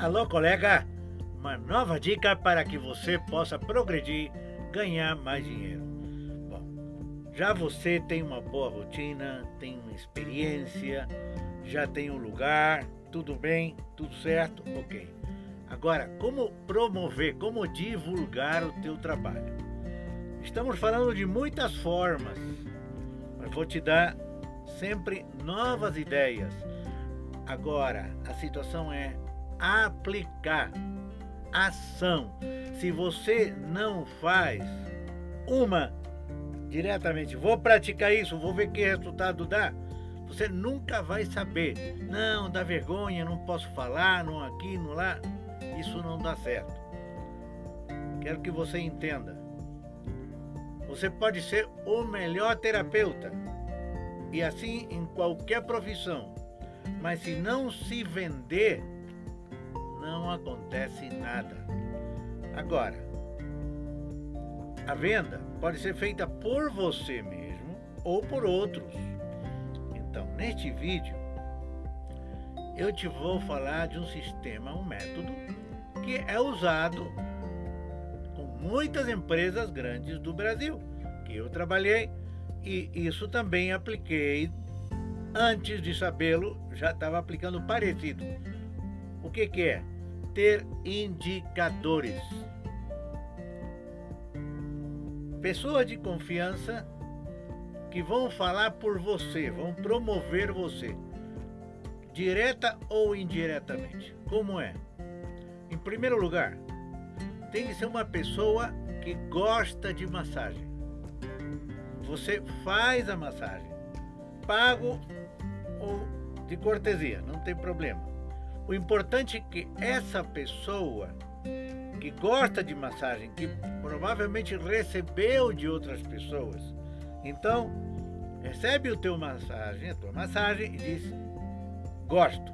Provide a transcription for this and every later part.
Alô, colega! Uma nova dica para que você possa progredir, ganhar mais dinheiro. Bom, já você tem uma boa rotina, tem uma experiência, já tem um lugar, tudo bem, tudo certo, ok. Agora, como promover, como divulgar o teu trabalho? Estamos falando de muitas formas, mas vou te dar sempre novas ideias. Agora, a situação é aplicar ação. Se você não faz uma diretamente, vou praticar isso, vou ver que resultado dá, você nunca vai saber. Não, dá vergonha, não posso falar, não aqui, não lá. Isso não dá certo. Quero que você entenda. Você pode ser o melhor terapeuta e assim em qualquer profissão, mas se não se vender, não acontece nada. Agora, a venda pode ser feita por você mesmo ou por outros. Então, neste vídeo, eu te vou falar de um sistema, um método que é usado com muitas empresas grandes do Brasil, que eu trabalhei e isso também apliquei antes de sabê-lo, já estava aplicando parecido. O que, que é? Ter indicadores. Pessoas de confiança que vão falar por você, vão promover você, direta ou indiretamente. Como é? Em primeiro lugar, tem que ser uma pessoa que gosta de massagem. Você faz a massagem, pago ou de cortesia, não tem problema. O importante é que essa pessoa que gosta de massagem, que provavelmente recebeu de outras pessoas, então recebe o teu massagem, a tua massagem e diz gosto.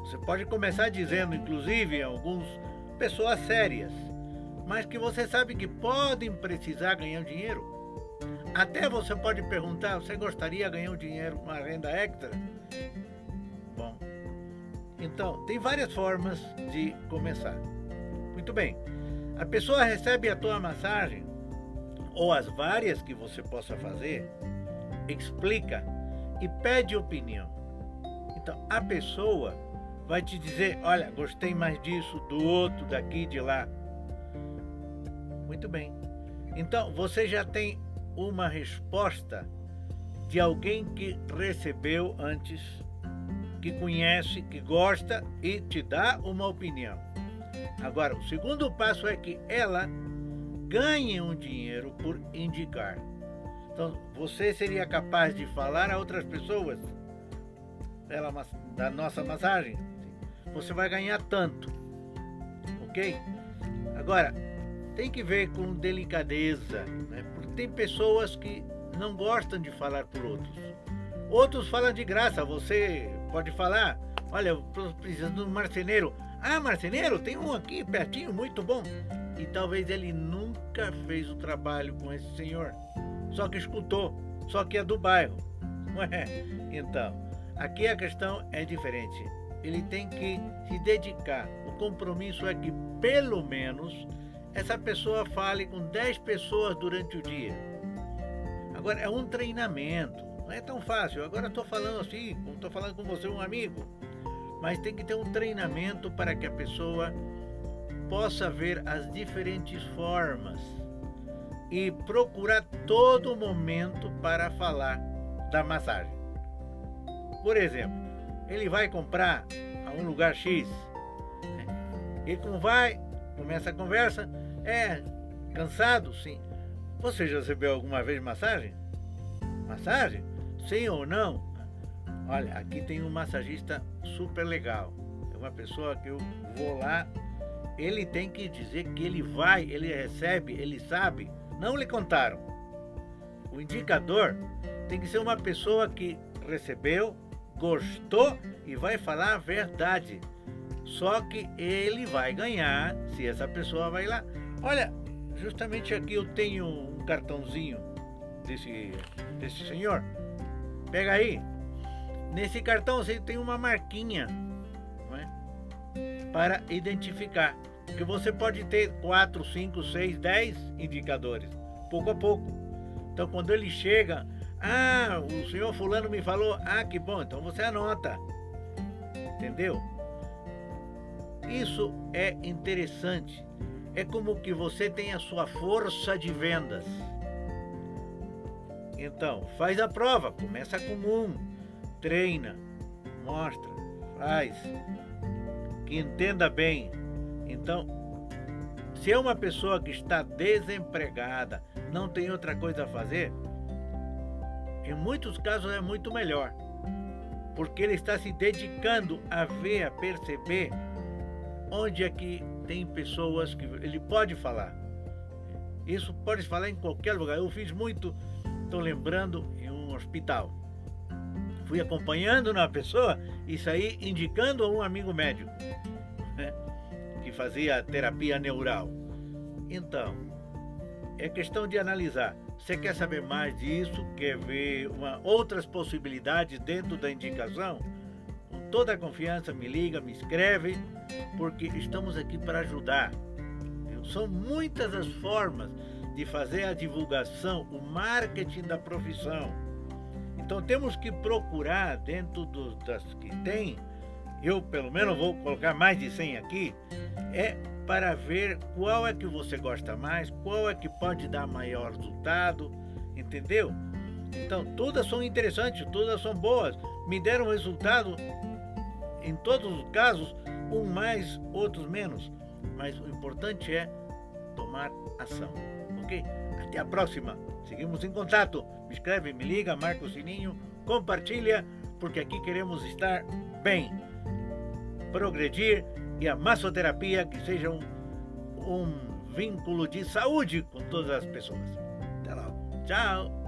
Você pode começar dizendo, inclusive, alguns pessoas sérias, mas que você sabe que podem precisar ganhar dinheiro. Até você pode perguntar: você gostaria de ganhar um dinheiro, uma renda extra? Bom, então, tem várias formas de começar. Muito bem. A pessoa recebe a tua massagem, ou as várias que você possa fazer, explica e pede opinião. Então, a pessoa vai te dizer: olha, gostei mais disso, do outro, daqui, de lá. Muito bem. Então, você já tem uma resposta de alguém que recebeu antes, que conhece, que gosta e te dá uma opinião. Agora, o segundo passo é que ela ganhe um dinheiro por indicar. Então, você seria capaz de falar a outras pessoas da nossa massagem? Você vai ganhar tanto, ok? Agora, tem que ver com delicadeza, né? porque tem pessoas que não gostam de falar por outros. Outros falam de graça, você pode falar, olha, eu precisando de um marceneiro. Ah, marceneiro, tem um aqui pertinho, muito bom. E talvez ele nunca fez o trabalho com esse senhor, só que escutou, só que é do bairro, não é? Então, aqui a questão é diferente. Ele tem que se dedicar. O compromisso é que, pelo menos, essa pessoa fale com 10 pessoas durante o dia. Agora, é um treinamento, não é tão fácil. Agora estou falando assim, estou falando com você, um amigo, mas tem que ter um treinamento para que a pessoa possa ver as diferentes formas e procurar todo momento para falar da massagem. Por exemplo, ele vai comprar a um lugar X, né? ele como vai, começa a conversa, é, cansado? Sim. Você já recebeu alguma vez massagem? Massagem? Sim ou não? Olha, aqui tem um massagista super legal. É uma pessoa que eu vou lá, ele tem que dizer que ele vai, ele recebe, ele sabe. Não lhe contaram. O indicador tem que ser uma pessoa que recebeu, gostou e vai falar a verdade. Só que ele vai ganhar se essa pessoa vai lá. Olha, justamente aqui eu tenho um cartãozinho desse, desse senhor. Pega aí. Nesse cartão você tem uma marquinha. É? para identificar. Porque você pode ter 4, 5, 6, 10 indicadores, pouco a pouco. Então quando ele chega, ah, o senhor fulano me falou, ah, que bom, então você anota. Entendeu? Isso é interessante. É como que você tem a sua força de vendas. Então, faz a prova, começa com um, treina, mostra, faz, que entenda bem. Então, se é uma pessoa que está desempregada, não tem outra coisa a fazer, em muitos casos é muito melhor, porque ele está se dedicando a ver, a perceber onde é que tem pessoas que ele pode falar. Isso pode falar em qualquer lugar. Eu fiz muito estou lembrando, em um hospital. Fui acompanhando uma pessoa e saí indicando a um amigo médico né, que fazia terapia neural. Então, é questão de analisar. Você quer saber mais disso? Quer ver uma, outras possibilidades dentro da indicação? Com toda a confiança, me liga, me escreve, porque estamos aqui para ajudar. São muitas as formas de fazer a divulgação, o marketing da profissão. Então temos que procurar dentro dos, das que tem, eu pelo menos vou colocar mais de 100 aqui, é para ver qual é que você gosta mais, qual é que pode dar maior resultado, entendeu? Então todas são interessantes, todas são boas, me deram resultado em todos os casos, um mais, outros menos, mas o importante é tomar ação Até a próxima. Seguimos em contato. Me escreve, me liga, marca o sininho, compartilha, porque aqui queremos estar bem, progredir e a massoterapia que seja um, um vínculo de saúde com todas as pessoas. Até logo. Tchau.